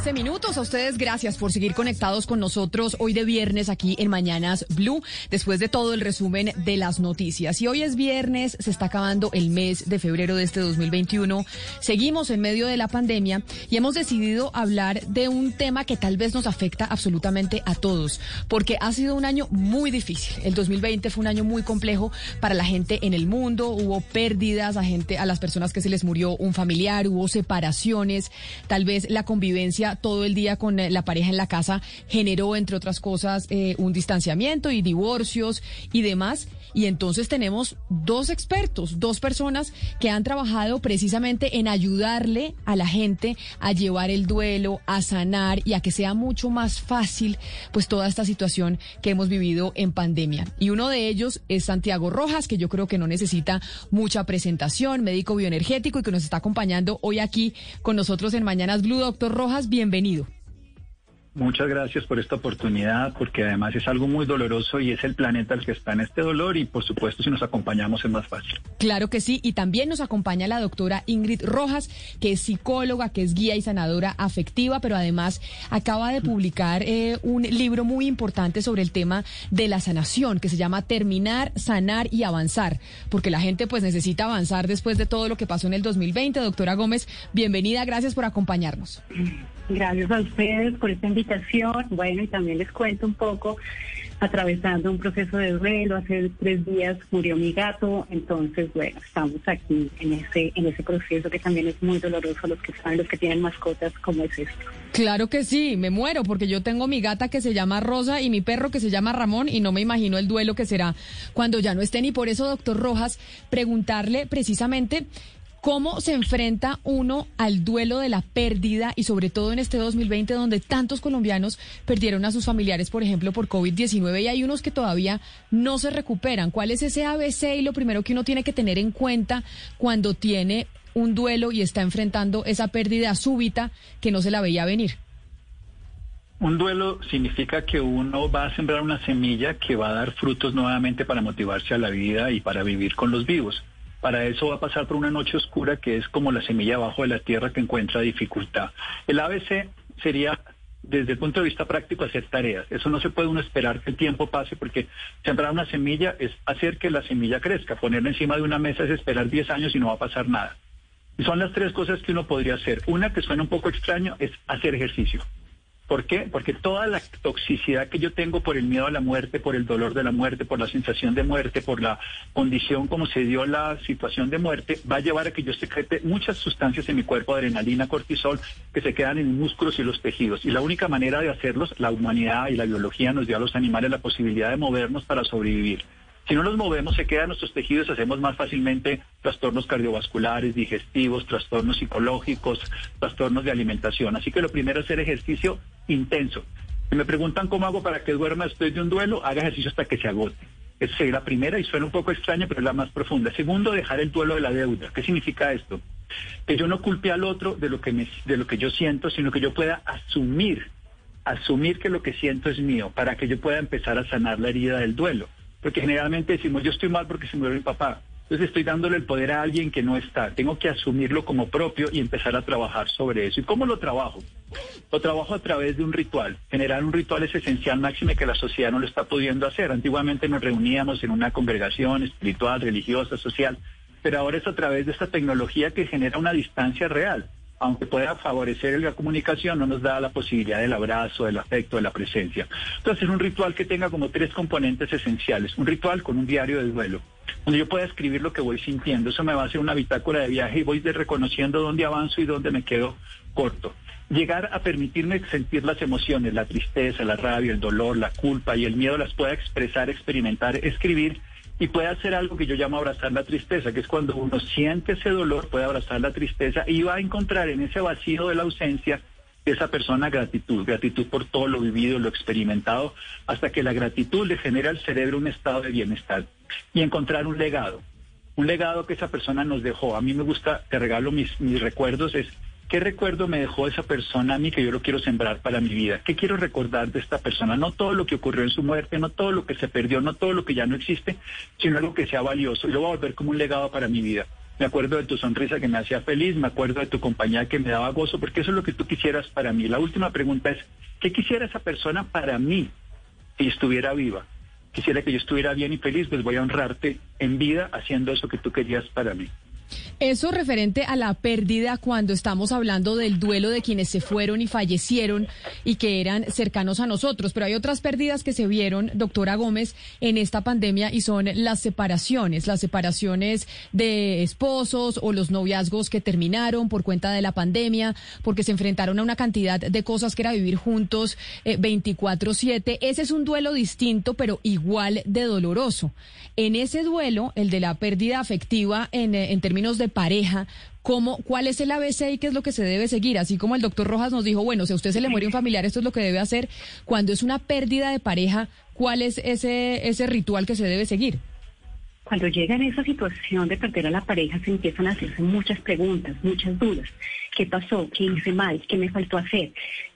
11 minutos. A ustedes gracias por seguir conectados con nosotros hoy de viernes aquí en Mañanas Blue, después de todo el resumen de las noticias. Y hoy es viernes, se está acabando el mes de febrero de este 2021. Seguimos en medio de la pandemia y hemos decidido hablar de un tema que tal vez nos afecta absolutamente a todos, porque ha sido un año muy difícil. El 2020 fue un año muy complejo para la gente en el mundo. Hubo pérdidas a gente, a las personas que se les murió un familiar, hubo separaciones, tal vez la convivencia todo el día con eh, la pareja en la casa generó, entre otras cosas, eh, un distanciamiento y divorcios y demás. Y entonces tenemos dos expertos, dos personas que han trabajado precisamente en ayudarle a la gente a llevar el duelo, a sanar y a que sea mucho más fácil pues toda esta situación que hemos vivido en pandemia. Y uno de ellos es Santiago Rojas, que yo creo que no necesita mucha presentación, médico bioenergético y que nos está acompañando hoy aquí con nosotros en Mañanas Blue. Doctor Rojas, bienvenido. Muchas gracias por esta oportunidad, porque además es algo muy doloroso y es el planeta el que está en este dolor y por supuesto si nos acompañamos es más fácil. Claro que sí, y también nos acompaña la doctora Ingrid Rojas, que es psicóloga, que es guía y sanadora afectiva, pero además acaba de publicar eh, un libro muy importante sobre el tema de la sanación, que se llama Terminar, Sanar y Avanzar, porque la gente pues necesita avanzar después de todo lo que pasó en el 2020. Doctora Gómez, bienvenida, gracias por acompañarnos. Gracias a ustedes por esta invitación. Bueno, y también les cuento un poco, atravesando un proceso de duelo. Hace tres días murió mi gato, entonces, bueno, estamos aquí en ese, en ese proceso que también es muy doloroso los que saben, los que tienen mascotas, como es esto. Claro que sí, me muero porque yo tengo mi gata que se llama Rosa y mi perro que se llama Ramón y no me imagino el duelo que será cuando ya no estén. Y por eso, doctor Rojas, preguntarle precisamente ¿Cómo se enfrenta uno al duelo de la pérdida y sobre todo en este 2020 donde tantos colombianos perdieron a sus familiares, por ejemplo, por COVID-19 y hay unos que todavía no se recuperan? ¿Cuál es ese ABC y lo primero que uno tiene que tener en cuenta cuando tiene un duelo y está enfrentando esa pérdida súbita que no se la veía venir? Un duelo significa que uno va a sembrar una semilla que va a dar frutos nuevamente para motivarse a la vida y para vivir con los vivos. Para eso va a pasar por una noche oscura que es como la semilla abajo de la tierra que encuentra dificultad. El ABC sería desde el punto de vista práctico hacer tareas. Eso no se puede uno esperar que el tiempo pase porque sembrar una semilla es hacer que la semilla crezca. Ponerla encima de una mesa es esperar 10 años y no va a pasar nada. Y son las tres cosas que uno podría hacer. Una que suena un poco extraño es hacer ejercicio. ¿Por qué? Porque toda la toxicidad que yo tengo por el miedo a la muerte, por el dolor de la muerte, por la sensación de muerte, por la condición como se dio la situación de muerte, va a llevar a que yo secrete muchas sustancias en mi cuerpo, adrenalina, cortisol, que se quedan en músculos y los tejidos. Y la única manera de hacerlos, la humanidad y la biología nos dio a los animales la posibilidad de movernos para sobrevivir. Si no nos movemos, se quedan nuestros tejidos, hacemos más fácilmente trastornos cardiovasculares, digestivos, trastornos psicológicos, trastornos de alimentación. Así que lo primero es hacer ejercicio intenso. Si me preguntan cómo hago para que duerma después de un duelo, haga ejercicio hasta que se agote. Esa es la primera y suena un poco extraña, pero es la más profunda. Segundo, dejar el duelo de la deuda. ¿Qué significa esto? Que yo no culpe al otro de lo que, me, de lo que yo siento, sino que yo pueda asumir, asumir que lo que siento es mío, para que yo pueda empezar a sanar la herida del duelo porque generalmente decimos, yo estoy mal porque se murió mi papá. Entonces estoy dándole el poder a alguien que no está. Tengo que asumirlo como propio y empezar a trabajar sobre eso. ¿Y cómo lo trabajo? Lo trabajo a través de un ritual. Generar un ritual es esencial, máxime que la sociedad no lo está pudiendo hacer. Antiguamente nos reuníamos en una congregación espiritual, religiosa, social, pero ahora es a través de esta tecnología que genera una distancia real aunque pueda favorecer la comunicación, no nos da la posibilidad del abrazo, del afecto, de la presencia. Entonces, un ritual que tenga como tres componentes esenciales. Un ritual con un diario de duelo, donde yo pueda escribir lo que voy sintiendo. Eso me va a hacer una bitácora de viaje y voy reconociendo dónde avanzo y dónde me quedo corto. Llegar a permitirme sentir las emociones, la tristeza, la rabia, el dolor, la culpa y el miedo las pueda expresar, experimentar, escribir y puede hacer algo que yo llamo abrazar la tristeza, que es cuando uno siente ese dolor, puede abrazar la tristeza y va a encontrar en ese vacío de la ausencia de esa persona gratitud, gratitud por todo lo vivido, lo experimentado, hasta que la gratitud le genera al cerebro un estado de bienestar y encontrar un legado, un legado que esa persona nos dejó. A mí me gusta, te regalo mis, mis recuerdos, es ¿Qué recuerdo me dejó esa persona a mí que yo lo quiero sembrar para mi vida? ¿Qué quiero recordar de esta persona? No todo lo que ocurrió en su muerte, no todo lo que se perdió, no todo lo que ya no existe, sino algo que sea valioso y lo voy a volver como un legado para mi vida. Me acuerdo de tu sonrisa que me hacía feliz, me acuerdo de tu compañía que me daba gozo, porque eso es lo que tú quisieras para mí. La última pregunta es, ¿qué quisiera esa persona para mí si estuviera viva? Quisiera que yo estuviera bien y feliz, pues voy a honrarte en vida haciendo eso que tú querías para mí. Eso referente a la pérdida cuando estamos hablando del duelo de quienes se fueron y fallecieron y que eran cercanos a nosotros. Pero hay otras pérdidas que se vieron, doctora Gómez, en esta pandemia y son las separaciones, las separaciones de esposos o los noviazgos que terminaron por cuenta de la pandemia, porque se enfrentaron a una cantidad de cosas que era vivir juntos 24/7. Eh, Ese es un duelo distinto, pero igual de doloroso. En ese duelo, el de la pérdida afectiva en, eh, en términos de pareja, ¿cómo, ¿cuál es el ABC y qué es lo que se debe seguir? Así como el doctor Rojas nos dijo, bueno, si a usted se le muere un familiar, esto es lo que debe hacer. Cuando es una pérdida de pareja, ¿cuál es ese, ese ritual que se debe seguir? Cuando llega en esa situación de perder a la pareja, se empiezan a hacerse muchas preguntas, muchas dudas. ¿Qué pasó? ¿Qué hice mal? ¿Qué me faltó hacer?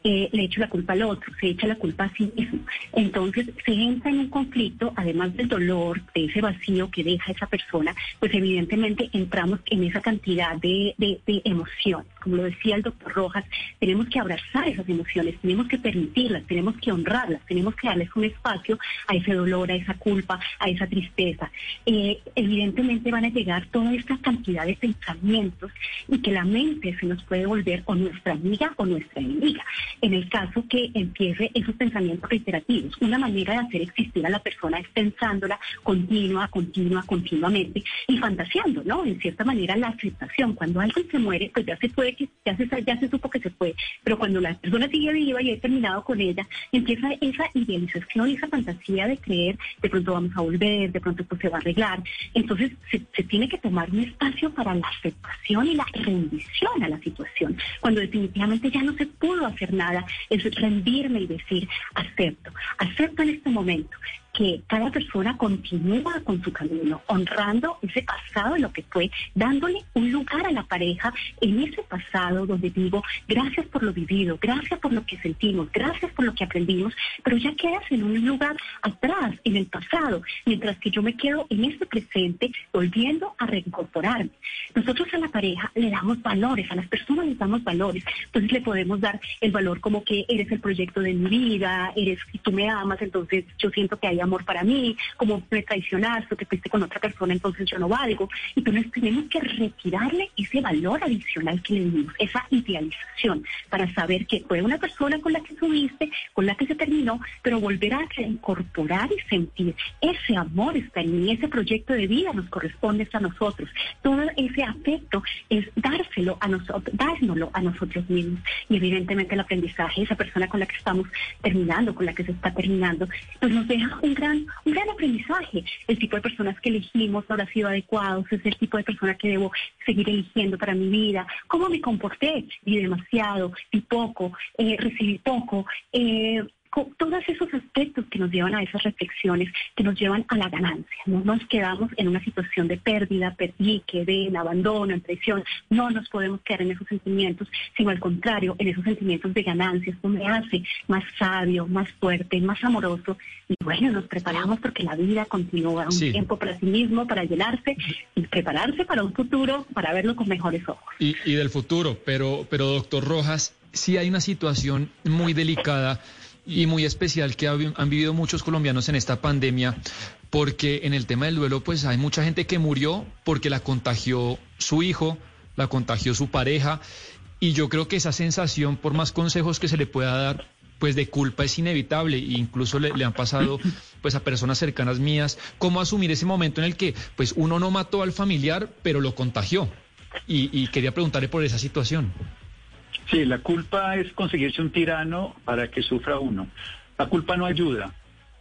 Eh, le echo la culpa al otro, se echa la culpa a sí mismo. Entonces se entra en un conflicto, además del dolor, de ese vacío que deja esa persona, pues evidentemente entramos en esa cantidad de, de, de emociones. Como lo decía el doctor Rojas, tenemos que abrazar esas emociones, tenemos que permitirlas, tenemos que honrarlas, tenemos que darles un espacio a ese dolor, a esa culpa, a esa tristeza. Eh, evidentemente van a llegar toda esta cantidad de pensamientos y que la mente se nos puede volver o nuestra amiga o nuestra enemiga en el caso que empiece esos pensamientos reiterativos. Una manera de hacer existir a la persona es pensándola continua, continua, continuamente y fantaseando, ¿no? En cierta manera la aceptación. Cuando alguien se muere, pues ya se puede, ya se, ya se supo que se fue, pero cuando la persona sigue viva y he terminado con ella, empieza esa idealización y esa fantasía de creer, de pronto vamos a volver, de pronto esto se va a arreglar. Entonces se tiene que tomar un espacio para la aceptación y la rendición a la situación, cuando definitivamente ya no se pudo hacer nada es rendirme y decir, acepto, acepto en este momento que cada persona continúa con su camino, honrando ese pasado, lo que fue, dándole un lugar a la pareja en ese pasado donde digo, gracias por lo vivido, gracias por lo que sentimos, gracias por lo que aprendimos, pero ya quedas en un lugar atrás, en el pasado, mientras que yo me quedo en este presente, volviendo a reincorporarme. Nosotros a la pareja le damos valores, a las personas les damos valores, entonces le podemos dar el valor como que eres el proyecto de mi vida, eres, y tú me amas, entonces yo siento que hay amor para mí, como me traicionaste te fuiste con otra persona, entonces yo no valgo. Entonces tenemos que retirarle ese valor adicional que le dimos, esa idealización, para saber que fue una persona con la que subiste, con la que se terminó, pero volver a incorporar y sentir ese amor está en mí, ese proyecto de vida nos corresponde a nosotros. Todo ese afecto es dárselo a nosotros, dárnoslo a nosotros mismos. Y evidentemente el aprendizaje, esa persona con la que estamos terminando, con la que se está terminando, pues nos deja un gran, un gran aprendizaje. El tipo de personas que elegimos habrá sido adecuados, es el tipo de persona que debo seguir eligiendo para mi vida, cómo me comporté, di demasiado, di poco, eh, recibí poco, eh, todos esos aspectos que nos llevan a esas reflexiones, que nos llevan a la ganancia. No nos quedamos en una situación de pérdida, perdique, de abandono, en traición. No nos podemos quedar en esos sentimientos, sino al contrario, en esos sentimientos de ganancia. Esto me hace más sabio, más fuerte, más amoroso. Y bueno, nos preparamos porque la vida continúa. Un tiempo para sí mismo, para llenarse y prepararse para un futuro, para verlo con mejores ojos. Y, y del futuro, pero, pero doctor Rojas, sí hay una situación muy delicada y muy especial que han vivido muchos colombianos en esta pandemia, porque en el tema del duelo, pues hay mucha gente que murió porque la contagió su hijo, la contagió su pareja, y yo creo que esa sensación, por más consejos que se le pueda dar, pues de culpa es inevitable, e incluso le, han pasado pues a personas cercanas mías, cómo asumir ese momento en el que pues uno no mató al familiar, pero lo contagió. Y, y quería preguntarle por esa situación. Sí, la culpa es conseguirse un tirano para que sufra uno. La culpa no ayuda.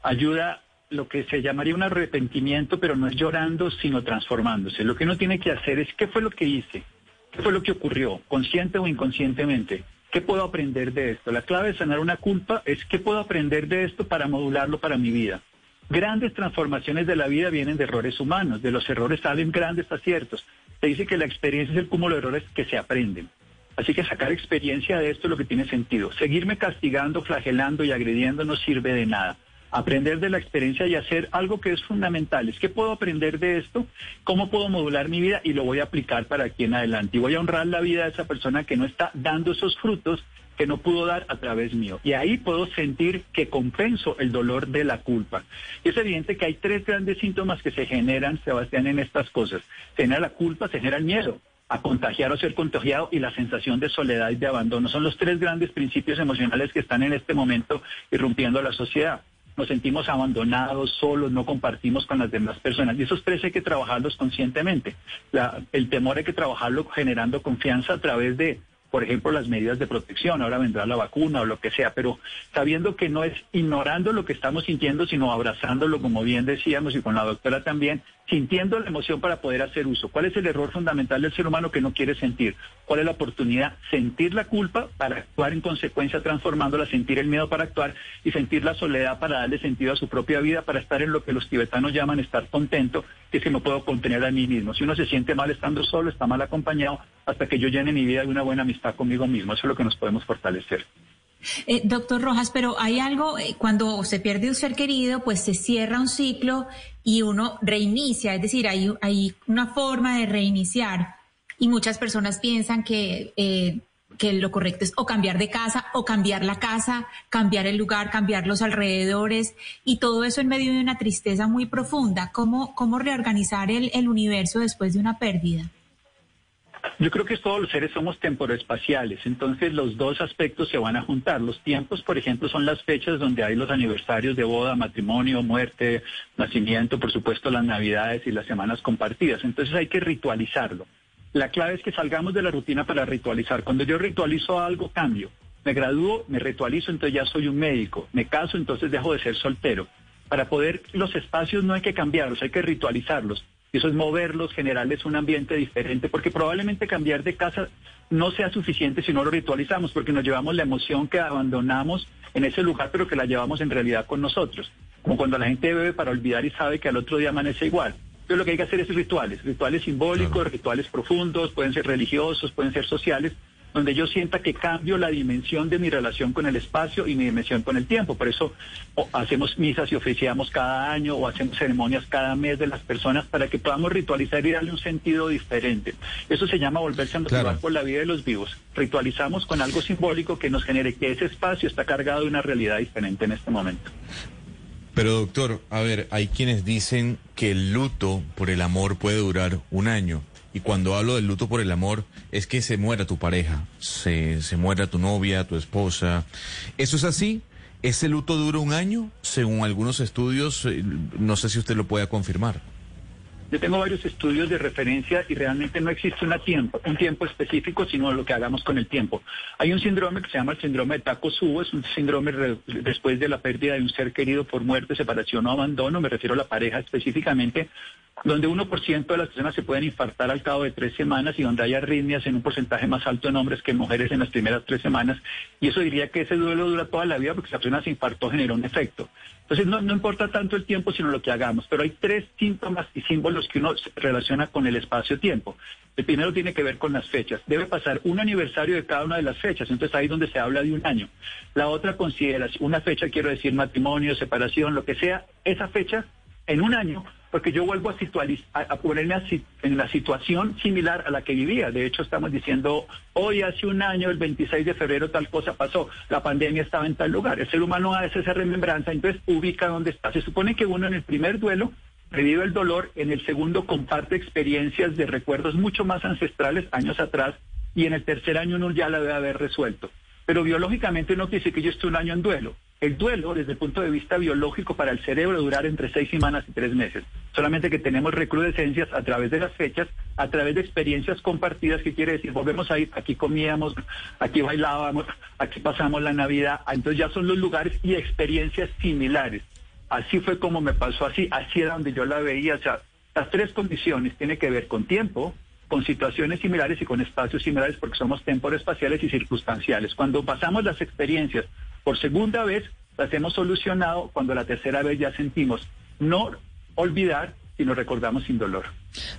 Ayuda lo que se llamaría un arrepentimiento, pero no es llorando, sino transformándose. Lo que uno tiene que hacer es qué fue lo que hice, qué fue lo que ocurrió, consciente o inconscientemente. ¿Qué puedo aprender de esto? La clave de sanar una culpa es qué puedo aprender de esto para modularlo para mi vida. Grandes transformaciones de la vida vienen de errores humanos, de los errores salen grandes aciertos. Se dice que la experiencia es el cúmulo de errores que se aprenden. Así que sacar experiencia de esto es lo que tiene sentido. Seguirme castigando, flagelando y agrediendo no sirve de nada. Aprender de la experiencia y hacer algo que es fundamental. Es que puedo aprender de esto, cómo puedo modular mi vida y lo voy a aplicar para aquí en adelante. Y voy a honrar la vida de esa persona que no está dando esos frutos que no pudo dar a través mío. Y ahí puedo sentir que compenso el dolor de la culpa. Y es evidente que hay tres grandes síntomas que se generan, Sebastián, en estas cosas. Se genera la culpa, se genera el miedo a contagiar o ser contagiado y la sensación de soledad y de abandono. Son los tres grandes principios emocionales que están en este momento irrumpiendo la sociedad. Nos sentimos abandonados, solos, no compartimos con las demás personas. Y esos tres hay que trabajarlos conscientemente. el temor hay que trabajarlo generando confianza a través de por ejemplo, las medidas de protección, ahora vendrá la vacuna o lo que sea, pero sabiendo que no es ignorando lo que estamos sintiendo, sino abrazándolo, como bien decíamos, y con la doctora también, sintiendo la emoción para poder hacer uso. ¿Cuál es el error fundamental del ser humano que no quiere sentir? ¿Cuál es la oportunidad? Sentir la culpa para actuar en consecuencia, transformándola, sentir el miedo para actuar y sentir la soledad para darle sentido a su propia vida, para estar en lo que los tibetanos llaman estar contento, que es que no puedo contener a mí mismo. Si uno se siente mal estando solo, está mal acompañado, hasta que yo llene mi vida de una buena amistad conmigo mismo. Eso es lo que nos podemos fortalecer. Eh, doctor Rojas, pero hay algo, eh, cuando se pierde un ser querido, pues se cierra un ciclo y uno reinicia, es decir, hay, hay una forma de reiniciar y muchas personas piensan que, eh, que lo correcto es o cambiar de casa o cambiar la casa, cambiar el lugar, cambiar los alrededores y todo eso en medio de una tristeza muy profunda. ¿Cómo, cómo reorganizar el, el universo después de una pérdida? Yo creo que todos los seres somos temporoespaciales, entonces los dos aspectos se van a juntar. Los tiempos, por ejemplo, son las fechas donde hay los aniversarios de boda, matrimonio, muerte, nacimiento, por supuesto las navidades y las semanas compartidas. Entonces hay que ritualizarlo. La clave es que salgamos de la rutina para ritualizar. Cuando yo ritualizo algo, cambio. Me gradúo, me ritualizo, entonces ya soy un médico. Me caso, entonces dejo de ser soltero. Para poder, los espacios no hay que cambiarlos, hay que ritualizarlos. Y eso es moverlos, generarles un ambiente diferente, porque probablemente cambiar de casa no sea suficiente si no lo ritualizamos, porque nos llevamos la emoción que abandonamos en ese lugar, pero que la llevamos en realidad con nosotros. Como cuando la gente bebe para olvidar y sabe que al otro día amanece igual. Entonces lo que hay que hacer es rituales, rituales simbólicos, rituales profundos, pueden ser religiosos, pueden ser sociales, donde yo sienta que cambio la dimensión de mi relación con el espacio y mi dimensión con el tiempo. Por eso hacemos misas y oficiamos cada año o hacemos ceremonias cada mes de las personas para que podamos ritualizar y darle un sentido diferente. Eso se llama volverse a motivar por la vida de los vivos. Ritualizamos con algo simbólico que nos genere que ese espacio está cargado de una realidad diferente en este momento. Pero doctor, a ver, hay quienes dicen que el luto por el amor puede durar un año. Y cuando hablo del luto por el amor, es que se muera tu pareja, se, se muera tu novia, tu esposa. ¿Eso es así? ¿Ese luto dura un año? Según algunos estudios, eh, no sé si usted lo pueda confirmar. Yo tengo varios estudios de referencia y realmente no existe una tiempo, un tiempo específico, sino lo que hagamos con el tiempo. Hay un síndrome que se llama el síndrome de taco subo, es un síndrome después de la pérdida de un ser querido por muerte, separación o abandono, me refiero a la pareja específicamente, donde 1% de las personas se pueden infartar al cabo de tres semanas y donde hay arritmias en un porcentaje más alto en hombres que en mujeres en las primeras tres semanas. Y eso diría que ese duelo dura toda la vida porque si la persona se infartó generó un efecto. Entonces no, no importa tanto el tiempo, sino lo que hagamos. Pero hay tres síntomas y símbolos que uno relaciona con el espacio-tiempo. El primero tiene que ver con las fechas. Debe pasar un aniversario de cada una de las fechas. Entonces ahí es donde se habla de un año. La otra considera una fecha, quiero decir matrimonio, separación, lo que sea, esa fecha en un año porque yo vuelvo a, ponerme en la situación similar a la que vivía. De hecho, estamos diciendo, hoy hace un año, el 26 de febrero, tal cosa pasó, la pandemia estaba en tal lugar. El ser humano hace esa remembranza, entonces ubica dónde está. Se supone que uno en el primer duelo revive el dolor, en el segundo comparte experiencias de recuerdos mucho más ancestrales, años atrás, y en el tercer año uno ya la debe haber resuelto. Pero biológicamente no quiere decir que yo esté un año en duelo. El duelo, desde el punto de vista biológico, para el cerebro durar entre seis semanas y tres meses. Solamente que tenemos recrudescencias a través de las fechas, a través de experiencias compartidas, que quiere decir, volvemos a ir, aquí comíamos, aquí bailábamos, aquí pasamos la Navidad. Entonces ya son los lugares y experiencias similares. así fue como me pasó así, así era donde yo la veía. O sea, las tres condiciones tienen que ver con tiempo, con situaciones similares y con espacios similares porque somos espaciales y circunstanciales. Cuando pasamos las experiencias por segunda vez, las hemos solucionado, cuando la tercera vez ya sentimos no olvidar nos recordamos sin dolor.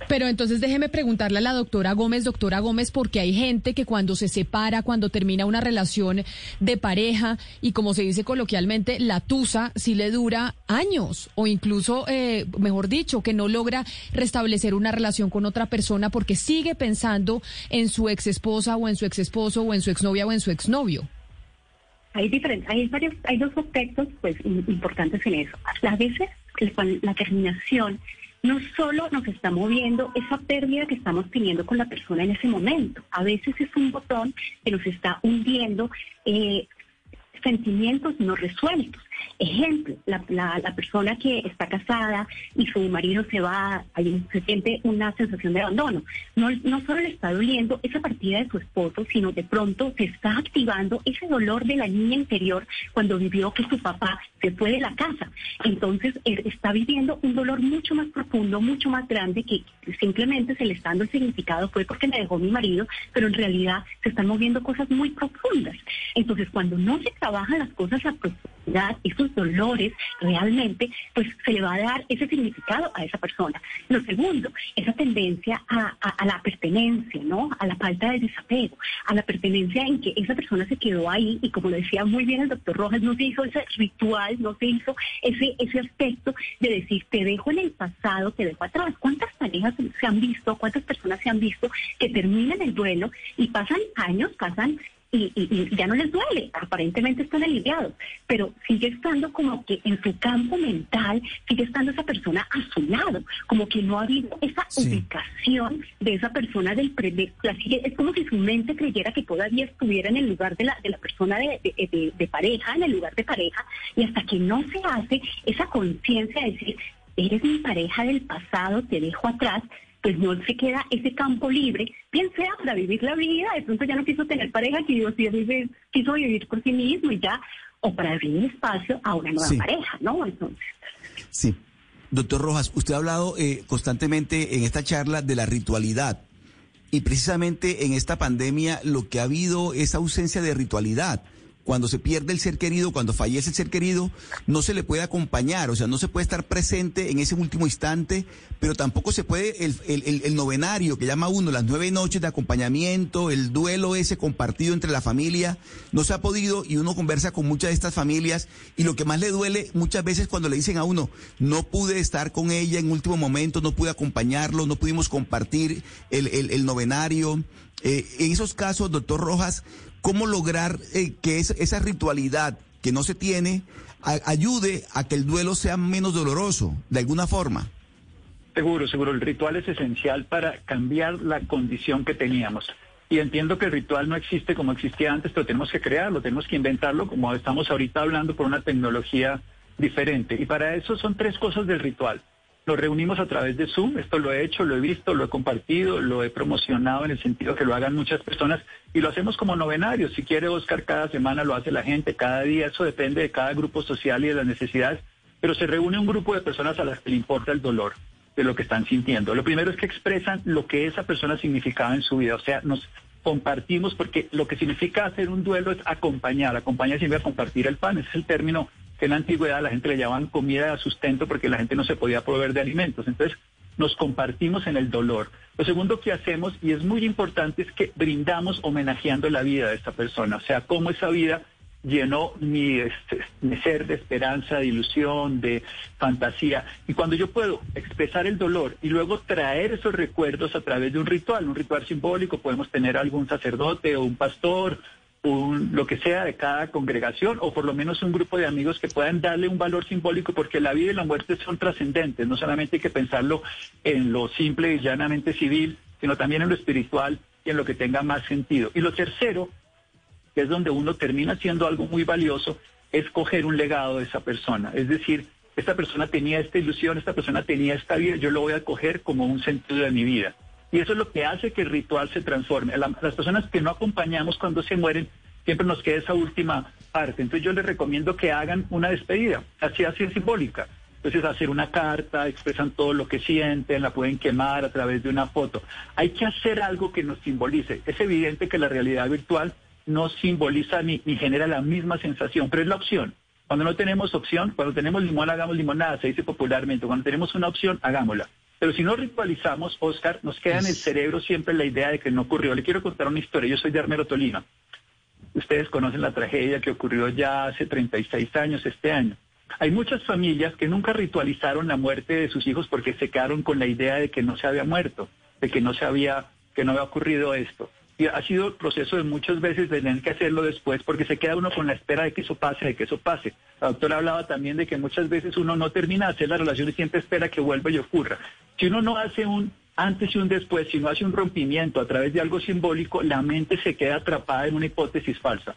Pero entonces déjeme preguntarle a la doctora Gómez, doctora Gómez, porque hay gente que cuando se separa, cuando termina una relación de pareja y como se dice coloquialmente, la tusa sí le dura años o incluso, eh, mejor dicho, que no logra restablecer una relación con otra persona porque sigue pensando en su ex esposa o en su ex esposo o en su exnovia o en su exnovio. Hay diferentes, hay varios, hay dos aspectos pues importantes en eso. A veces la terminación no solo nos está moviendo esa pérdida que estamos teniendo con la persona en ese momento, a veces es un botón que nos está hundiendo eh, sentimientos no resueltos. Ejemplo, la, la, persona que está casada y su marido se va, se siente una sensación de abandono. No, no solo le está doliendo esa partida de su esposo, sino de pronto se está activando ese dolor de la niña interior cuando vivió que su papá se fue de la casa. Entonces, él está viviendo un dolor mucho más profundo, mucho más grande, que simplemente se le está dando el significado, fue porque me dejó mi marido, pero en realidad se están moviendo cosas muy profundas. Entonces, cuando no se trabajan las cosas a profundidad, esos dolores realmente, pues se le va a dar ese significado a esa persona. Lo segundo, esa tendencia a, la pertenencia, ¿no? A la falta de desapego, a la pertenencia en que esa persona se quedó ahí y como lo decía muy bien el doctor Rojas, no se hizo ese ritual, no se hizo ese, ese aspecto de decir, te dejo en el pasado, te dejo atrás. ¿Cuántas parejas se han visto, cuántas personas se han visto que terminan el duelo y pasan años, pasan y, ya no les duele, aparentemente están aliviados, pero sigue estando como que en su campo mental, sigue estando esa persona a su lado, como que no ha habido esa ubicación de esa persona del pre, es como si su mente creyera que todavía estuviera en el lugar de la, de la persona de, de pareja, en el lugar de pareja, y hasta que no se hace esa conciencia de decir, eres mi pareja del pasado, te dejo atrás, pues no se queda ese campo libre, bien sea para vivir la vida, de pronto ya no quiso tener pareja, quiso vivir, quiso vivir por sí mismo y ya, o para abrir espacio a una nueva pareja, ¿no? Entonces. Sí. Doctor Rojas, usted ha hablado eh, constantemente en esta charla de la ritualidad. Y precisamente en esta pandemia lo que ha habido es ausencia de ritualidad cuando se pierde el ser querido, cuando fallece el ser querido, no se le puede acompañar, o sea, no se puede estar presente en ese último instante, pero tampoco se puede el, el, novenario que llama uno, las nueve noches de acompañamiento, el duelo ese compartido entre la familia, no se ha podido y uno conversa con muchas de estas familias y lo que más le duele muchas veces cuando le dicen a uno, no pude estar con ella en último momento, no pude acompañarlo, no pudimos compartir el, novenario. Eh, en esos casos, doctor Rojas, cómo lograr eh, que esa ritualidad que no se tiene ayude a que el duelo sea menos doloroso, de alguna forma. Seguro, seguro. El ritual es esencial para cambiar la condición que teníamos. Y entiendo que el ritual no existe como existía antes, pero tenemos que crearlo, tenemos que inventarlo, como estamos ahorita hablando, por una tecnología diferente. Y para eso son tres cosas del ritual. Nos reunimos a través de Zoom, esto lo he hecho, lo he visto, lo he compartido, lo he promocionado en el sentido que lo hagan muchas personas y lo hacemos como novenario. Si quiere Oscar, cada semana lo hace la gente, cada día, eso depende de cada grupo social y de las necesidades, pero se reúne un grupo de personas a las que le importa el dolor de lo que están sintiendo. Lo primero es que expresan lo que esa persona significaba en su vida, o sea, nos compartimos porque lo que significa hacer un duelo es acompañar, acompañar significa compartir el pan, ese es el término que en la antigüedad la gente le llamaban comida de sustento porque la gente no se podía proveer de alimentos. Entonces, nos compartimos en el dolor. Lo segundo que hacemos, y es muy importante, es que brindamos homenajeando la vida de esta persona, o sea, cómo esa vida llenó mi, este, mi, ser de esperanza, de ilusión, de fantasía. Y cuando yo puedo expresar el dolor y luego traer esos recuerdos a través de un ritual, un ritual simbólico, podemos tener algún sacerdote o un pastor lo que sea de cada congregación o por lo menos un grupo de amigos que puedan darle un valor simbólico porque la vida y la muerte son trascendentes, no solamente hay que pensarlo en lo simple y llanamente civil, sino también en lo espiritual y en lo que tenga más sentido. Y lo tercero, que es donde uno termina haciendo algo muy valioso, es coger un legado de esa persona, es decir, esta persona tenía esta ilusión, esta persona tenía esta vida, yo lo voy a coger como un sentido de mi vida. Y eso es lo que hace que el ritual se transforme. las personas que no acompañamos cuando se mueren, siempre nos queda esa última parte. Entonces yo les recomiendo que hagan una despedida, así así simbólica. Entonces hacer una carta, expresan todo lo que sienten, la pueden quemar a través de una foto. Hay que hacer algo que nos simbolice. Es evidente que la realidad virtual no simboliza ni, ni genera la misma sensación, pero es la opción. Cuando no tenemos opción, cuando tenemos limón, hagamos limonada, se dice popularmente. Cuando tenemos una opción, hagámosla. Pero si no ritualizamos, Oscar, nos queda en el cerebro siempre la idea de que no ocurrió. Le quiero contar una historia. Yo soy de Armero Tolima. Ustedes conocen la tragedia que ocurrió ya hace 36 años, este año. Hay muchas familias que nunca ritualizaron la muerte de sus hijos porque se quedaron con la idea de que no se había muerto, de que no se había, que no había ocurrido esto. Y ha sido el proceso de muchas veces de tener que hacerlo después porque se queda uno con la espera de que eso pase, de que eso pase. La doctora hablaba también de que muchas veces uno no termina de hacer la relación y siempre espera que vuelva y ocurra. Si uno no hace un antes y un después, si no hace un rompimiento a través de algo simbólico, la mente se queda atrapada en una hipótesis falsa.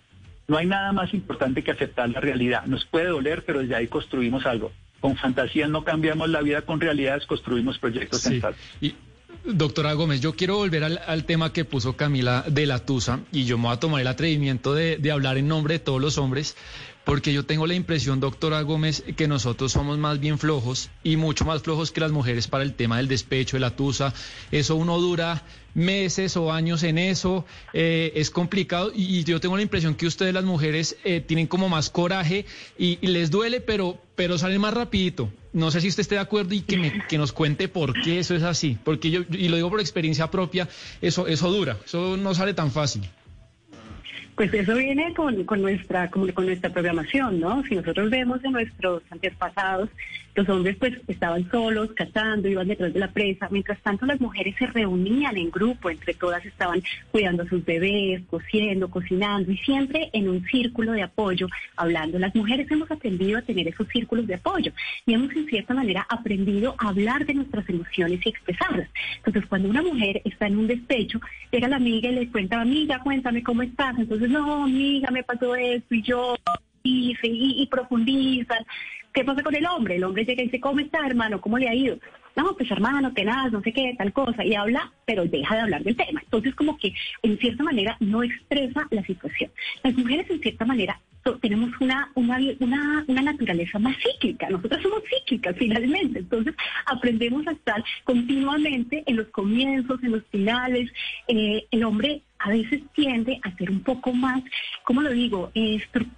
No hay nada más importante que aceptar la realidad. Nos puede doler, pero desde ahí construimos algo. Con fantasías no cambiamos la vida, con realidades construimos proyectos sí. Y, doctora Gómez, yo quiero volver al, tema que puso Camila de la Tusa y yo me voy a tomar el atrevimiento de, hablar en nombre de todos los hombres porque yo tengo la impresión, doctora Gómez, que nosotros somos más bien flojos y mucho más flojos que las mujeres para el tema del despecho, de la tusa. Eso uno dura meses o años en eso, eh, es complicado y, yo tengo la impresión que ustedes las mujeres eh, tienen como más coraje y, les duele, pero, pero salen más rapidito. No sé si usted esté de acuerdo y que, me, que nos cuente por qué eso es así, porque yo, y lo digo por experiencia propia, eso, eso dura, eso no sale tan fácil. Pues eso viene con, con nuestra con, con, nuestra programación, ¿no? Si nosotros vemos en nuestros antepasados, los hombres pues estaban solos, cazando, iban detrás de la presa, mientras tanto las mujeres se reunían en grupo, entre todas estaban cuidando a sus bebés, cociendo, cocinando y siempre en un círculo de apoyo, hablando. Las mujeres hemos aprendido a tener esos círculos de apoyo y hemos en cierta manera aprendido a hablar de nuestras emociones y expresarlas. Entonces cuando una mujer está en un despecho, llega la amiga y le cuenta, amiga, cuéntame cómo estás. Entonces, no, amiga, me pasó esto y yo y, y profundizan. ¿Qué pasa con el hombre? El hombre llega y dice, ¿cómo está, hermano? ¿Cómo le ha ido? No, pues hermano, tenaz, no sé qué, tal cosa, y habla, pero deja de hablar del tema. Entonces, como que en cierta manera no expresa la situación. Las mujeres, en cierta manera, tenemos una, una, una, naturaleza más cíclica. Nosotras somos cíclicas finalmente. Entonces aprendemos a estar continuamente en los comienzos, en los finales. Eh, el hombre a veces tiende a ser un poco más, ¿cómo lo digo?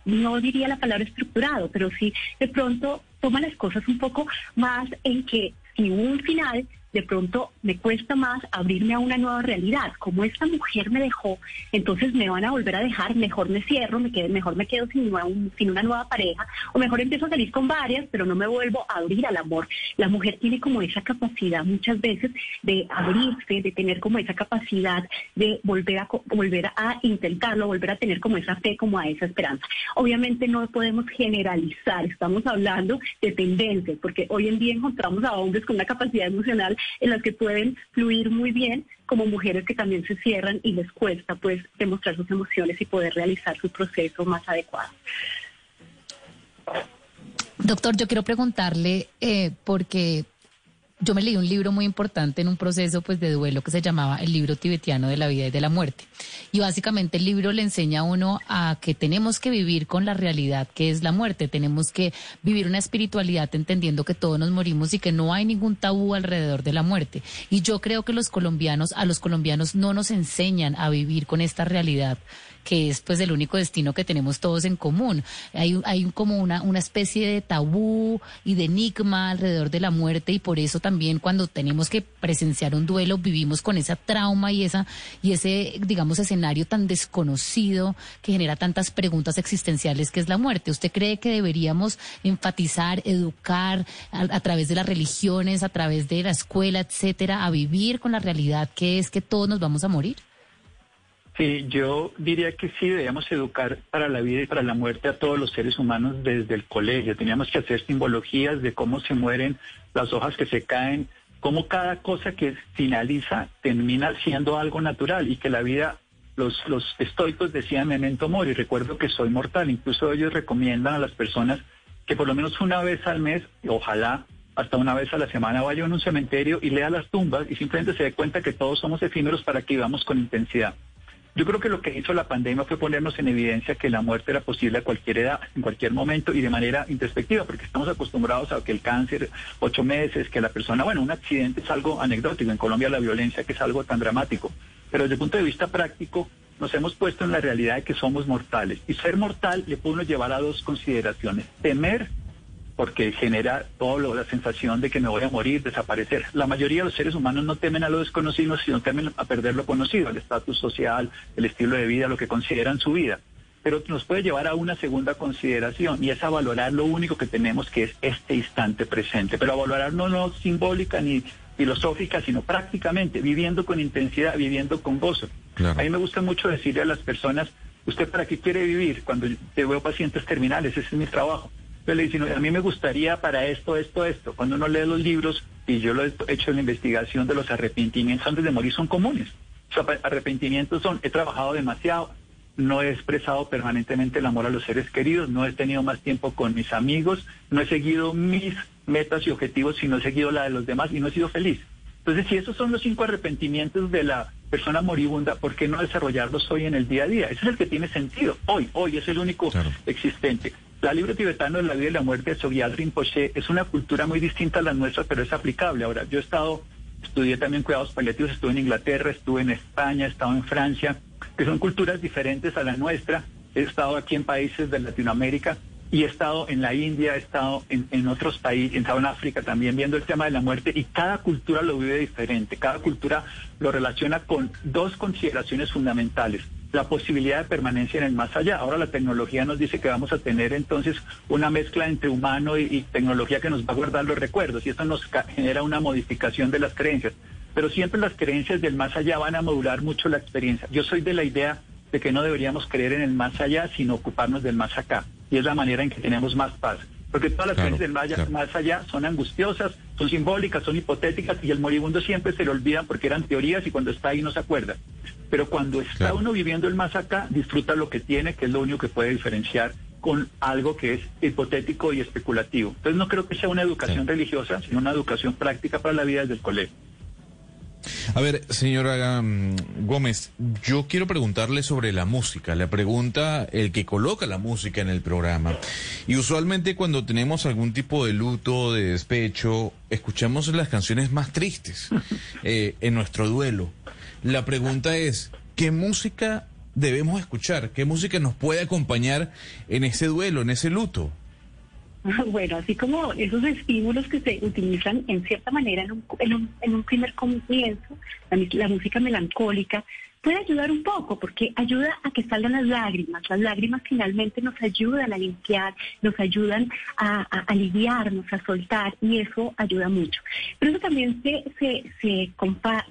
no diría la palabra estructurado, pero sí de pronto toma las cosas un poco más en que si un final, de pronto me cuesta más abrirme a una nueva realidad. Como esta mujer me dejó, entonces me van a volver a dejar, mejor me cierro, me quedo, mejor me quedo sin, sin una nueva pareja, o mejor empiezo a salir con varias, pero no me vuelvo a abrir al amor. La mujer tiene como esa capacidad muchas veces de abrirse, de tener como esa capacidad de volver a, volver a intentarlo, volver a tener como esa fe, como a esa esperanza. Obviamente no podemos generalizar, estamos hablando de tendencias, porque hoy en día encontramos a hombres con una capacidad emocional en las que pueden fluir muy bien, como mujeres que también se cierran y les cuesta pues demostrar sus emociones y poder realizar su proceso más adecuado. Doctor, yo quiero preguntarle, eh, porque yo me leí un libro muy importante en un proceso pues de duelo que se llamaba el libro tibetiano de la vida y de la muerte. Y básicamente el libro le enseña a uno a que tenemos que vivir con la realidad que es la muerte, tenemos que vivir una espiritualidad entendiendo que todos nos morimos y que no hay ningún tabú alrededor de la muerte. Y yo creo que los colombianos, a los colombianos no nos enseñan a vivir con esta realidad que es pues el único destino que tenemos todos en común. Hay, hay como una, una especie de tabú y de enigma alrededor de la muerte y por eso también cuando tenemos que presenciar un duelo vivimos con esa trauma y esa y ese digamos escenario tan desconocido que genera tantas preguntas existenciales que es la muerte. ¿Usted cree que deberíamos enfatizar, educar a, a través de las religiones, a través de la escuela, etcétera, a vivir con la realidad que es que todos nos vamos a morir? Sí, yo diría que sí, debíamos educar para la vida y para la muerte a todos los seres humanos desde el colegio. Teníamos que hacer simbologías de cómo se mueren las hojas que se caen, cómo cada cosa que finaliza termina siendo algo natural y que la vida, los, los estoicos decían memento mori, recuerdo que soy mortal. Incluso ellos recomiendan a las personas que por lo menos una vez al mes, ojalá hasta una vez a la semana vaya a un cementerio y lea las tumbas y simplemente se dé cuenta que todos somos efímeros para que vivamos con intensidad. Yo creo que lo que hizo la pandemia fue ponernos en evidencia que la muerte era posible a cualquier edad, en cualquier momento y de manera introspectiva, porque estamos acostumbrados a que el cáncer, ocho meses, que la persona, bueno, un accidente es algo anecdótico, en Colombia la violencia que es algo tan dramático, pero desde el punto de vista práctico nos hemos puesto en la realidad de que somos mortales. Y ser mortal le puede llevar a dos consideraciones, temer porque genera toda la sensación de que me voy a morir, desaparecer. La mayoría de los seres humanos no temen a lo desconocido, sino temen a perder lo conocido, el estatus social, el estilo de vida, lo que consideran su vida. Pero nos puede llevar a una segunda consideración y es a valorar lo único que tenemos, que es este instante presente. Pero a valorar no, no simbólica ni filosófica, sino prácticamente, viviendo con intensidad, viviendo con gozo. A mí me gusta mucho decirle a las personas, ¿usted para qué quiere vivir? Cuando te veo pacientes terminales, ese es mi trabajo le dicen, a mí me gustaría para esto, esto, esto. Cuando uno lee los libros, y yo lo he hecho en la investigación de los arrepentimientos antes de morir, son comunes. Los arrepentimientos son, he trabajado demasiado, no he expresado permanentemente el amor a los seres queridos, no he tenido más tiempo con mis amigos, no he seguido mis metas y objetivos, sino he seguido la de los demás y no he sido feliz. Entonces, si esos son los cinco arrepentimientos de la persona moribunda, ¿por qué no desarrollarlos hoy en el día a día? Ese es el que tiene sentido. Hoy, hoy es el único existente. La libro tibetano de la vida y la muerte de Sogyal Rinpoche es una cultura muy distinta a la nuestra, pero es aplicable. Ahora, yo he estado, estudié también cuidados paliativos, estuve en Inglaterra, estuve en España, he estado en Francia, que son culturas diferentes a la nuestra. He estado aquí en países de Latinoamérica y he estado en la India, he estado en, en otros países, he estado en África también viendo el tema de la muerte y cada cultura lo vive diferente, cada cultura lo relaciona con dos consideraciones fundamentales la posibilidad de permanencia en el más allá. Ahora la tecnología nos dice que vamos a tener entonces una mezcla entre humano y, tecnología que nos va a guardar los recuerdos y esto nos genera una modificación de las creencias. Pero siempre las creencias del más allá van a modular mucho la experiencia. Yo soy de la idea de que no deberíamos creer en el más allá, sino ocuparnos del más acá. Y es la manera en que tenemos más paz. Porque todas las creencias del más, más allá son angustiosas, son simbólicas, son hipotéticas y el moribundo siempre se le olvidan porque eran teorías y cuando está ahí no se acuerda. Pero cuando está uno viviendo el más acá, disfruta lo que tiene, que es lo único que puede diferenciar con algo que es hipotético y especulativo. Entonces no creo que sea una educación religiosa, sino una educación práctica para la vida desde el colegio. A ver, señora um, Gómez, yo quiero preguntarle sobre la música. Le pregunta el que coloca la música en el programa. Y usualmente cuando tenemos algún tipo de luto, de despecho, escuchamos las canciones más tristes eh, en nuestro duelo. La pregunta es, ¿qué música debemos escuchar? ¿Qué música nos puede acompañar en ese duelo, en ese luto? Bueno, así como esos estímulos que se utilizan en cierta manera en un, en un, en un primer comienzo, la, música melancólica, puede ayudar un poco porque ayuda a que salgan las lágrimas. Las lágrimas finalmente nos ayudan a limpiar, nos ayudan a, aliviarnos, a soltar y eso ayuda mucho. Pero eso también se, se, se,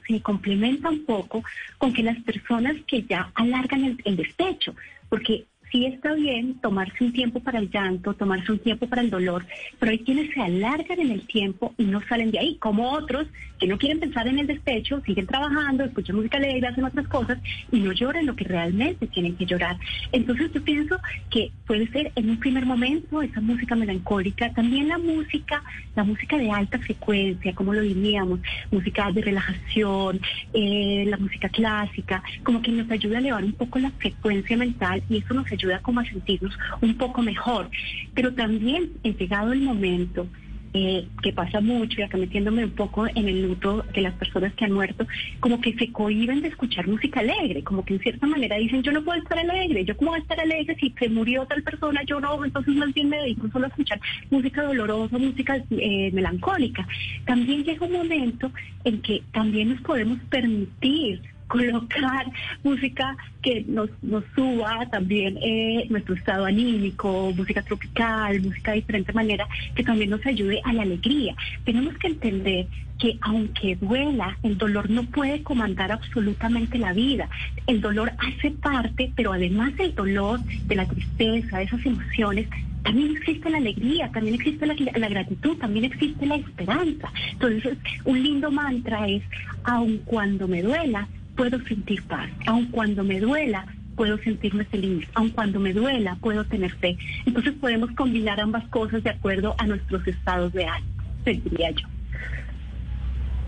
se complementa un poco con que las personas que ya alargan el, el despecho, porque sí está bien tomarse un tiempo para el llanto, tomarse un tiempo para el dolor, pero hay quienes se alargan en el tiempo y no salen de ahí, como otros que no quieren pensar en el despecho, siguen trabajando, escuchan música alegre, hacen otras cosas y no lloran lo que realmente tienen que llorar. Entonces yo pienso que puede ser en un primer momento esa música melancólica, también la música, la música de alta frecuencia, como lo diríamos, música de relajación, eh, la música clásica, como que nos ayuda a elevar un poco la frecuencia mental y eso nos ayuda como a sentirnos un poco mejor. Pero también he llegado el momento eh, que pasa mucho, y acá metiéndome un poco en el luto de las personas que han muerto, como que se cohiben de escuchar música alegre, como que en cierta manera dicen, yo no puedo estar alegre, yo cómo voy a estar alegre si se murió tal persona, yo no, entonces más bien me dedico solo a escuchar música dolorosa, música eh, melancólica. También llega un momento en que también nos podemos permitir colocar música que nos, nos suba también eh, nuestro estado anímico, música tropical, música de diferente manera, que también nos ayude a la alegría. Tenemos que entender que aunque duela, el dolor no puede comandar absolutamente la vida. El dolor hace parte, pero además del dolor, de la tristeza, de esas emociones, también existe la alegría, también existe la, la, gratitud, también existe la esperanza. Entonces, un lindo mantra es, aun cuando me duela, puedo sentir paz. Aun cuando me duela, puedo sentirme feliz. Aun cuando me duela, puedo tener fe. Entonces podemos combinar ambas cosas de acuerdo a nuestros estados de ánimo, sentiría yo.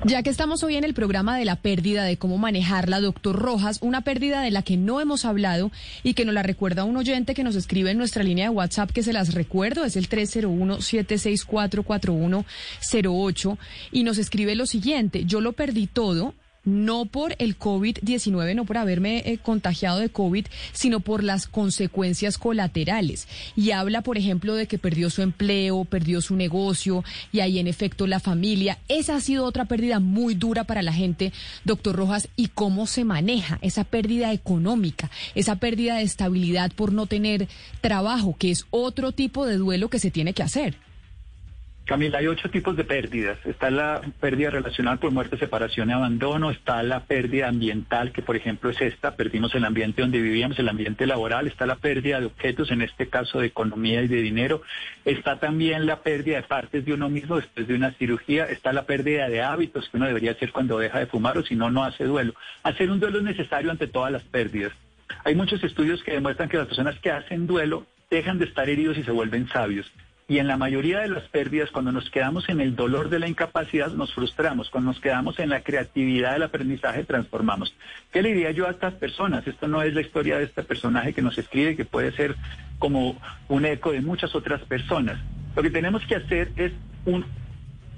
Ya que estamos hoy en el programa de la pérdida, de cómo manejarla, doctor Rojas, una pérdida de la que no hemos hablado y que nos la recuerda un oyente que nos escribe en nuestra línea de WhatsApp, que se las recuerdo, es el 301-764-4108, y nos escribe lo siguiente, yo lo perdí todo, no por el COVID-19, no por haberme eh, contagiado de COVID, sino por las consecuencias colaterales. Y habla, por ejemplo, de que perdió su empleo, perdió su negocio y ahí en efecto la familia. Esa ha sido otra pérdida muy dura para la gente, doctor Rojas, y cómo se maneja esa pérdida económica, esa pérdida de estabilidad por no tener trabajo, que es otro tipo de duelo que se tiene que hacer. Camila, hay ocho tipos de pérdidas. Está la pérdida relacional por muerte, separación y abandono. Está la pérdida ambiental, que por ejemplo es esta. Perdimos el ambiente donde vivíamos, el ambiente laboral. Está la pérdida de objetos, en este caso de economía y de dinero. Está también la pérdida de partes de uno mismo después de una cirugía. Está la pérdida de hábitos que uno debería hacer cuando deja de fumar o si no, no hace duelo. Hacer un duelo es necesario ante todas las pérdidas. Hay muchos estudios que demuestran que las personas que hacen duelo dejan de estar heridos y se vuelven sabios. Y en la mayoría de las pérdidas, cuando nos quedamos en el dolor de la incapacidad, nos frustramos. Cuando nos quedamos en la creatividad del aprendizaje, transformamos. ¿Qué le diría yo a estas personas? Esto no es la historia de este personaje que nos escribe, que puede ser como un eco de muchas otras personas. Lo que tenemos que hacer es un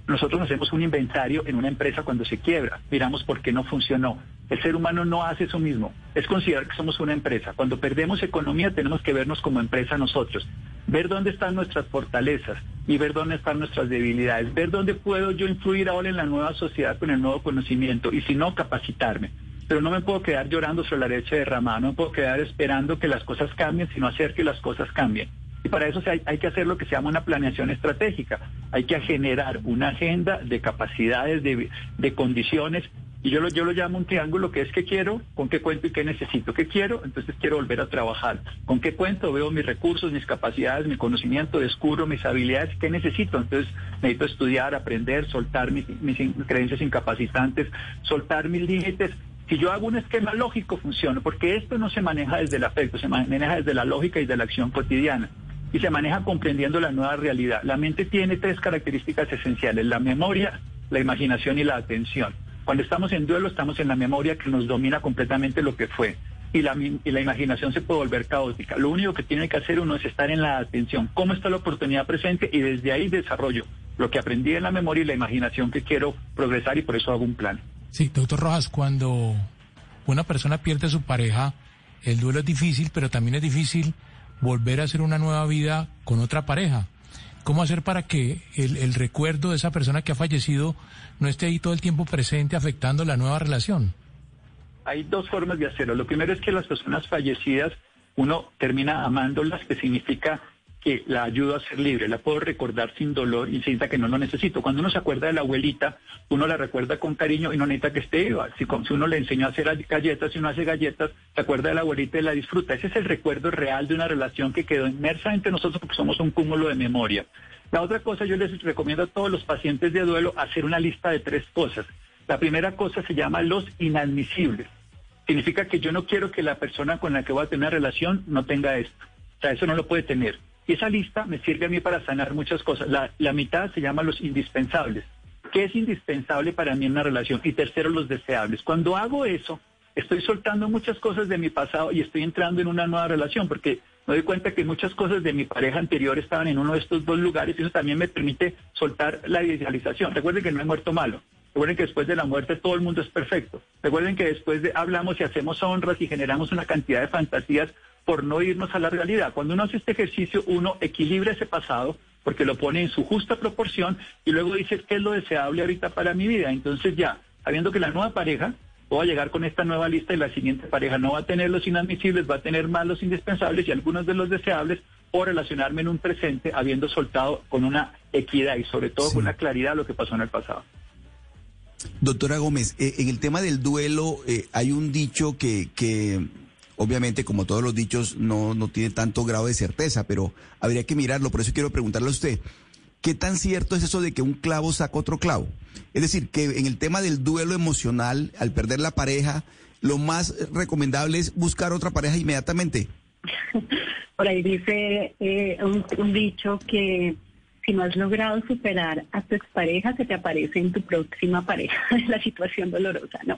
nosotros hacemos un inventario en una empresa cuando se quiebra, miramos por qué no funcionó. El ser humano no hace eso mismo, es considerar que somos una empresa. Cuando perdemos economía tenemos que vernos como empresa nosotros, ver dónde están nuestras fortalezas y ver dónde están nuestras debilidades, ver dónde puedo yo influir ahora en la nueva sociedad con el nuevo conocimiento y si no, capacitarme. Pero no me puedo quedar llorando sobre la leche derramada, no me puedo quedar esperando que las cosas cambien, sino hacer que las cosas cambien. Y para eso hay, que hacer lo que se llama una planeación estratégica. Hay que generar una agenda de capacidades, de, condiciones. Y yo lo, yo lo llamo un triángulo que es qué quiero, con qué cuento y qué necesito. ¿Qué quiero? Entonces quiero volver a trabajar. ¿Con qué cuento? Veo mis recursos, mis capacidades, mi conocimiento, descubro mis habilidades. ¿Qué necesito? Entonces necesito estudiar, aprender, soltar mis, mis creencias incapacitantes, soltar mis límites si yo hago un esquema lógico, funciona, porque esto no se maneja desde el afecto, se maneja desde la lógica y de la acción cotidiana y se maneja comprendiendo la nueva realidad. La mente tiene tres características esenciales, la memoria, la imaginación y la atención. Cuando estamos en duelo estamos en la memoria que nos domina completamente lo que fue y la, y la imaginación se puede volver caótica. Lo único que tiene que hacer uno es estar en la atención, cómo está la oportunidad presente y desde ahí desarrollo lo que aprendí en la memoria y la imaginación que quiero progresar y por eso hago un plan. Sí, doctor Rojas, cuando una persona pierde a su pareja, el duelo es difícil, pero también es difícil volver a hacer una nueva vida con otra pareja. ¿Cómo hacer para que el, recuerdo de esa persona que ha fallecido no esté ahí todo el tiempo presente afectando la nueva relación? Hay dos formas de hacerlo. Lo primero es que las personas fallecidas uno termina amándolas, que significa que la ayudo a ser libre, la puedo recordar sin dolor y sienta que no lo necesito. Cuando uno se acuerda de la abuelita, uno la recuerda con cariño y no necesita que esté. Si, si uno le enseñó a hacer galletas, si uno hace galletas, se acuerda de la abuelita y la disfruta. Ese es el recuerdo real de una relación que quedó inmersa entre nosotros porque somos un cúmulo de memoria. La otra cosa, yo les recomiendo a todos los pacientes de duelo hacer una lista de tres cosas. La primera cosa se llama los inadmisibles. Significa que yo no quiero que la persona con la que voy a tener una relación no tenga esto. O sea, eso no lo puede tener. Y esa lista me sirve a mí para sanar muchas cosas. La, mitad se llama los indispensables. ¿Qué es indispensable para mí en una relación? Y tercero, los deseables. Cuando hago eso, estoy soltando muchas cosas de mi pasado y estoy entrando en una nueva relación, porque me doy cuenta que muchas cosas de mi pareja anterior estaban en uno de estos dos lugares y eso también me permite soltar la idealización. Recuerden que no he muerto malo. Recuerden que después de la muerte todo el mundo es perfecto. Recuerden que después de hablamos y hacemos honras y generamos una cantidad de fantasías por no irnos a la realidad. Cuando uno hace este ejercicio, uno equilibra ese pasado porque lo pone en su justa proporción y luego dice qué es lo deseable ahorita para mi vida. Entonces ya, sabiendo que la nueva pareja, voy a llegar con esta nueva lista y la siguiente pareja no va a tener los inadmisibles, va a tener más los indispensables y algunos de los deseables o relacionarme en un presente habiendo soltado con una equidad y sobre todo con una claridad lo que pasó en el pasado. Doctora Gómez, eh, en el tema del duelo eh, hay un dicho que, que Obviamente, como todos los dichos, no, no tiene tanto grado de certeza, pero habría que mirarlo. Por eso quiero preguntarle a usted, ¿qué tan cierto es eso de que un clavo saca otro clavo? Es decir, que en el tema del duelo emocional, al perder la pareja, lo más recomendable es buscar otra pareja inmediatamente. Por ahí dice eh, un, dicho que si no has logrado superar a tu expareja, se te aparece en tu próxima pareja la situación dolorosa, ¿no?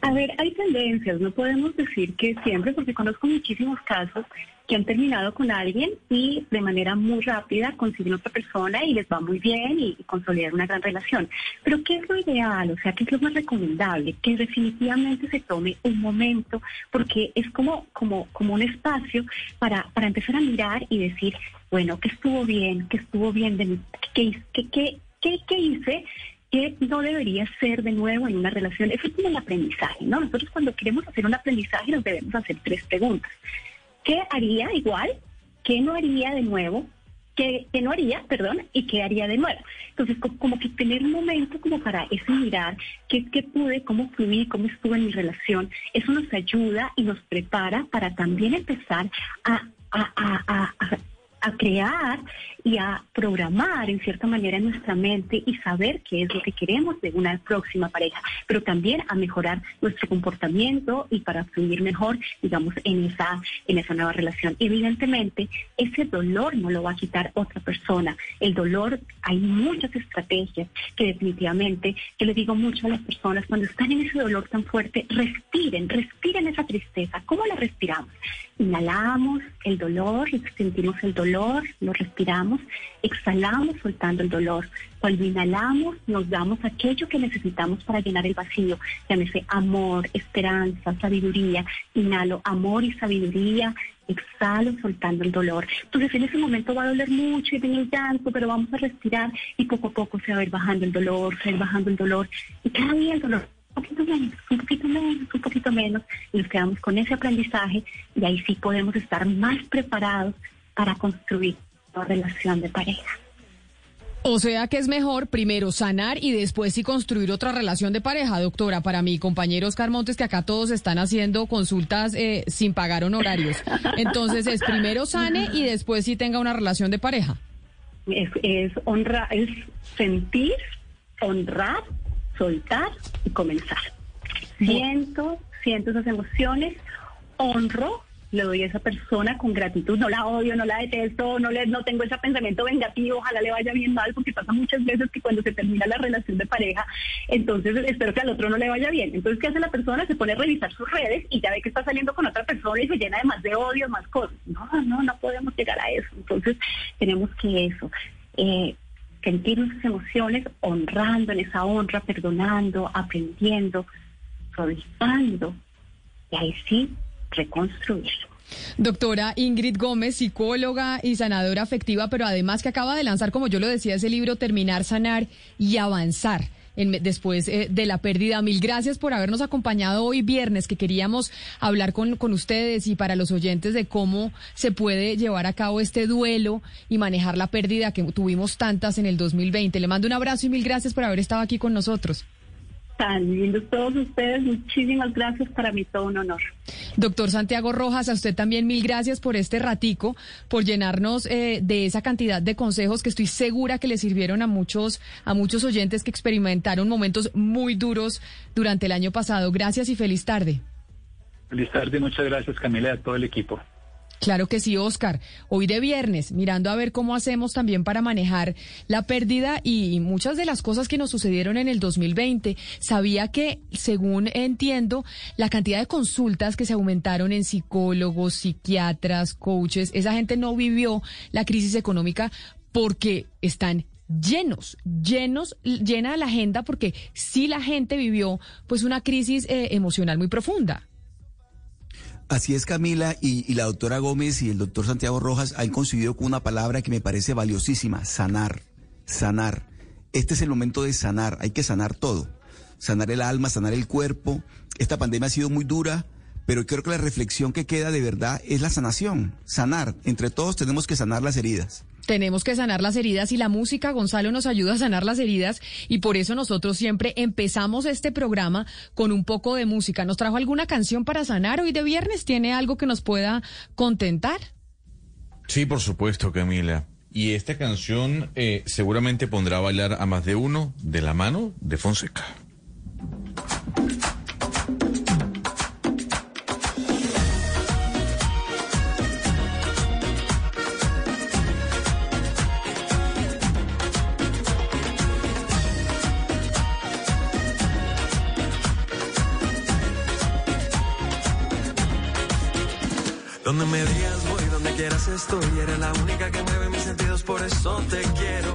A ver, hay tendencias, no podemos decir que siempre, porque conozco muchísimos casos que han terminado con alguien y de manera muy rápida consiguen otra persona y les va muy bien y, consolidar una gran relación. Pero ¿qué es lo ideal? O sea, ¿qué es lo más recomendable? Que definitivamente se tome un momento, porque es como, como, como un espacio para, para empezar a mirar y decir, bueno, ¿qué estuvo bien? ¿Qué estuvo bien de mí? ¿Qué, qué, qué, qué, qué hice? Que no debería ser de nuevo en una relación. Eso es como el aprendizaje, ¿no? Nosotros cuando queremos hacer un aprendizaje nos debemos hacer tres preguntas. ¿Qué haría igual? ¿Qué no haría de nuevo? ¿Qué, no haría, perdón, y qué haría de nuevo? Entonces, como que tener un momento como para ese mirar qué, qué pude, cómo fluí, cómo estuvo en mi relación, eso nos ayuda y nos prepara para también empezar a, a a crear y a programar en cierta manera en nuestra mente y saber qué es lo que queremos de una próxima pareja, pero también a mejorar nuestro comportamiento y para fluir mejor, digamos, en esa, en esa nueva relación. Evidentemente, ese dolor no lo va a quitar otra persona. El dolor, hay muchas estrategias que definitivamente, que le digo mucho a las personas, cuando están en ese dolor tan fuerte, respiren, respiren esa tristeza. ¿Cómo la respiramos? Inhalamos el dolor, sentimos el dolor, lo respiramos, exhalamos soltando el dolor. Cuando inhalamos, nos damos aquello que necesitamos para llenar el vacío, llámese amor, esperanza, sabiduría. Inhalo amor y sabiduría, exhalo soltando el dolor. Entonces en ese momento va a doler mucho y viene el llanto, pero vamos a respirar y poco a poco se va a ir bajando el dolor, se va a ir bajando el dolor. Y cada día el dolor un poquito menos, un poquito menos, un poquito menos, y nos quedamos con ese aprendizaje y ahí sí podemos estar más preparados para construir relación de pareja. O sea que es mejor primero sanar y después sí construir otra relación de pareja, doctora. Para mi compañero Oscar Montes, que acá todos están haciendo consultas eh, sin pagar honorarios. Entonces es primero sane y después sí tenga una relación de pareja. Es, es, honra, es sentir, honrar soltar y comenzar. Siento, siento esas emociones, honro, le doy a esa persona con gratitud, no la odio, no la detesto, no le, no tengo ese pensamiento vengativo, ojalá le vaya bien mal, porque pasa muchas veces que cuando se termina la relación de pareja, entonces espero que al otro no le vaya bien. Entonces, ¿qué hace la persona? Se pone a revisar sus redes y ya ve que está saliendo con otra persona y se llena de más de odio, más cosas. No, no, no podemos llegar a eso. Entonces, tenemos que eso. Eh, sentir nuestras emociones, honrando en esa honra, perdonando, aprendiendo, suavizando, y ahí sí reconstruir. Doctora Ingrid Gómez, psicóloga y sanadora afectiva, pero además que acaba de lanzar, como yo lo decía, ese libro Terminar, Sanar y Avanzar después eh, de la pérdida. Mil gracias por habernos acompañado hoy viernes, que queríamos hablar con, con ustedes y para los oyentes de cómo se puede llevar a cabo este duelo y manejar la pérdida que tuvimos tantas en el 2020. Le mando un abrazo y mil gracias por haber estado aquí con nosotros tan lindos todos ustedes. Muchísimas gracias. Para mí todo un honor. Doctor Santiago Rojas, a usted también mil gracias por este ratico, por llenarnos eh, de esa cantidad de consejos que estoy segura que le sirvieron a muchos, a muchos oyentes que experimentaron momentos muy duros durante el año pasado. Gracias y feliz tarde. Feliz tarde, muchas gracias Camila y a todo el equipo. Claro que sí, Oscar. Hoy de viernes, mirando a ver cómo hacemos también para manejar la pérdida y muchas de las cosas que nos sucedieron en el 2020. Sabía que, según entiendo, la cantidad de consultas que se aumentaron en psicólogos, psiquiatras, coaches, esa gente no vivió la crisis económica porque están llenos, llenos, llena la agenda porque sí la gente vivió pues una crisis eh, emocional muy profunda. Así es, Camila, y, la doctora Gómez y el doctor Santiago Rojas han coincidido con una palabra que me parece valiosísima, sanar, sanar. Este es el momento de sanar, hay que sanar todo, sanar el alma, sanar el cuerpo. Esta pandemia ha sido muy dura, pero creo que la reflexión que queda de verdad es la sanación, sanar. Entre todos tenemos que sanar las heridas tenemos que sanar las heridas y la música, Gonzalo, nos ayuda a sanar las heridas y por eso nosotros siempre empezamos este programa con un poco de música. ¿Nos trajo alguna canción para sanar hoy de viernes? ¿Tiene algo que nos pueda contentar? Sí, por supuesto, Camila. Y esta canción eh, seguramente pondrá a bailar a más de uno de la mano de Fonseca. Quieras estoy. Eres la única que mueve mis sentidos, por eso te quiero.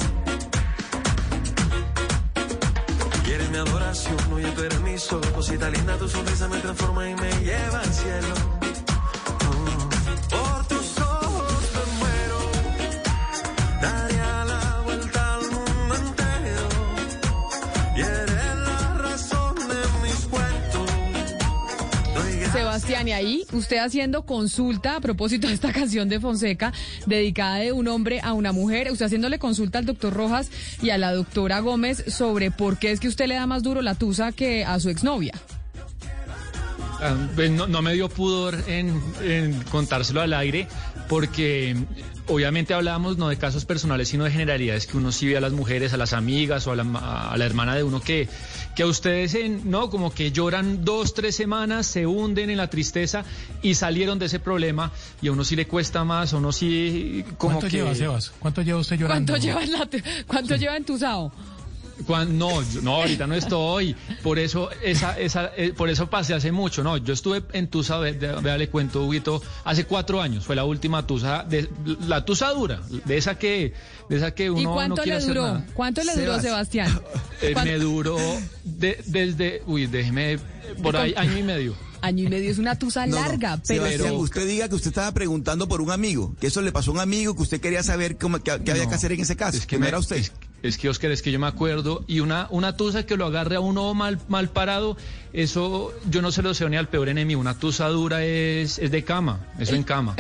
Y eres mi adoración, oye, tú eres mi sol. Cosita linda, tu sonrisa me transforma y me lleva al cielo. Ahí usted haciendo consulta a propósito de esta canción de Fonseca, dedicada de un hombre a una mujer, usted haciéndole consulta al doctor Rojas y a la doctora Gómez sobre por qué es que usted le da más duro la tusa que a su exnovia. Ah, pues No, me dio pudor en contárselo al aire porque obviamente hablábamos no de casos personales sino de generalidades que uno sí ve a las mujeres, a las amigas o a la, ma- a la hermana de uno que, que a ustedes en, no como que lloran dos, tres semanas, se hunden en la tristeza y salieron de ese problema y a uno sí le cuesta más, a uno sí como ¿Cuánto que... lleva, Sebas? ¿Cuánto lleva usted llorando? ¿Cuánto lleva, en la, cuánto lleva entusado? Cuan- no, yo- no, ahorita no estoy. Por eso, esa, esa, eh, por eso pasé hace mucho. No, yo estuve en Tusa, vea, le cuento, Huguito, hace cuatro años. Fue la última Tusa, de, la Tusa dura, de esa que, de esa que uno ¿Y no cuánto quiere le hacer duró? nada. ¿Cuánto le duró, Sebas. Sebastián? Eh, ¿Cuánto- me duró de- desde, uy, déjeme, por ahí, año y medio. Año y medio es una tusa No, no. larga, pero... Sebastián, usted diga que usted estaba preguntando por un amigo, que eso le pasó a un amigo, que usted quería saber cómo, qué, qué había No, que hacer en ese caso. Es que no me- era usted. Es, es que Oscar, es que yo me acuerdo y una una tusa que lo agarre a uno mal mal parado, eso yo no se lo deseo ni al peor enemigo. Una tusa dura es es de cama, eso en cama.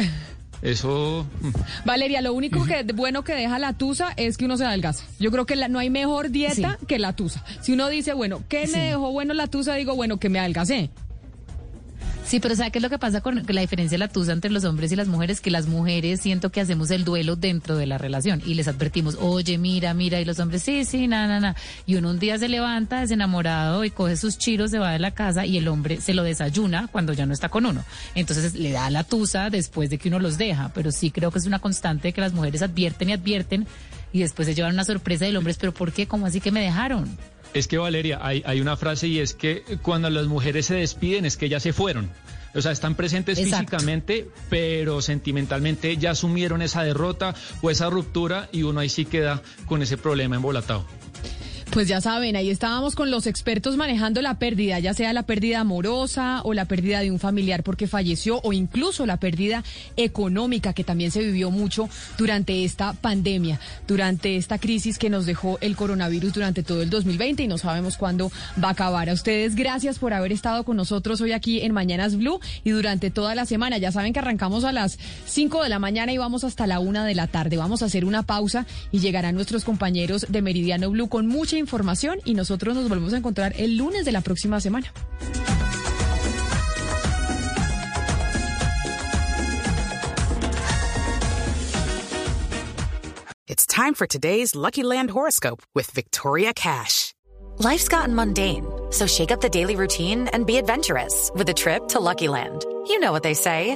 Eso mm, Valeria, lo único que bueno que deja la tusa es que uno se adelgaza. Yo creo que la- no hay mejor dieta que la tusa. Si uno dice, bueno, ¿qué Sí. me dejó bueno la tusa? Digo, bueno, que me adelgacé. Sí, pero ¿sabe qué es lo que pasa con la diferencia de la tusa entre los hombres y las mujeres? Que las mujeres siento que hacemos el duelo dentro de la relación y les advertimos, oye, mira, mira, y los hombres, sí, sí, nada, nada, nada. Y uno un día se levanta desenamorado y coge sus chiros, se va de la casa y el hombre se lo desayuna cuando ya no está con uno. Entonces le da la tusa después de que uno los deja, pero sí creo que es una constante que las mujeres advierten y advierten y después se llevan una sorpresa del hombre, pero ¿por qué? ¿Cómo así que me dejaron? Es que Valeria, hay, hay una frase y es que cuando las mujeres se despiden es que ya se fueron. O sea, están presentes Exacto. físicamente, pero sentimentalmente ya asumieron esa derrota o esa ruptura y uno ahí sí queda con ese problema embolatado. Pues ya saben, ahí estábamos con los expertos manejando la pérdida, ya sea la pérdida amorosa o la pérdida de un familiar porque falleció o incluso la pérdida económica que también se vivió mucho durante esta pandemia, durante esta crisis que nos dejó el coronavirus durante todo el 2020 y no sabemos cuándo va a acabar. A ustedes gracias por haber estado con nosotros hoy aquí en Mañanas Blue y durante toda la semana. Ya saben que arrancamos a las 5 de la mañana y vamos hasta la 1 de la tarde. Vamos a hacer una pausa y llegarán nuestros compañeros de Meridiano Blue con mucha información y nosotros nos volvemos a encontrar el lunes de la próxima semana. It's time for today's Lucky Land horoscope with Victoria Cash. Life's gotten mundane, so shake up the daily routine and be adventurous with a trip to Lucky Land. You know what they say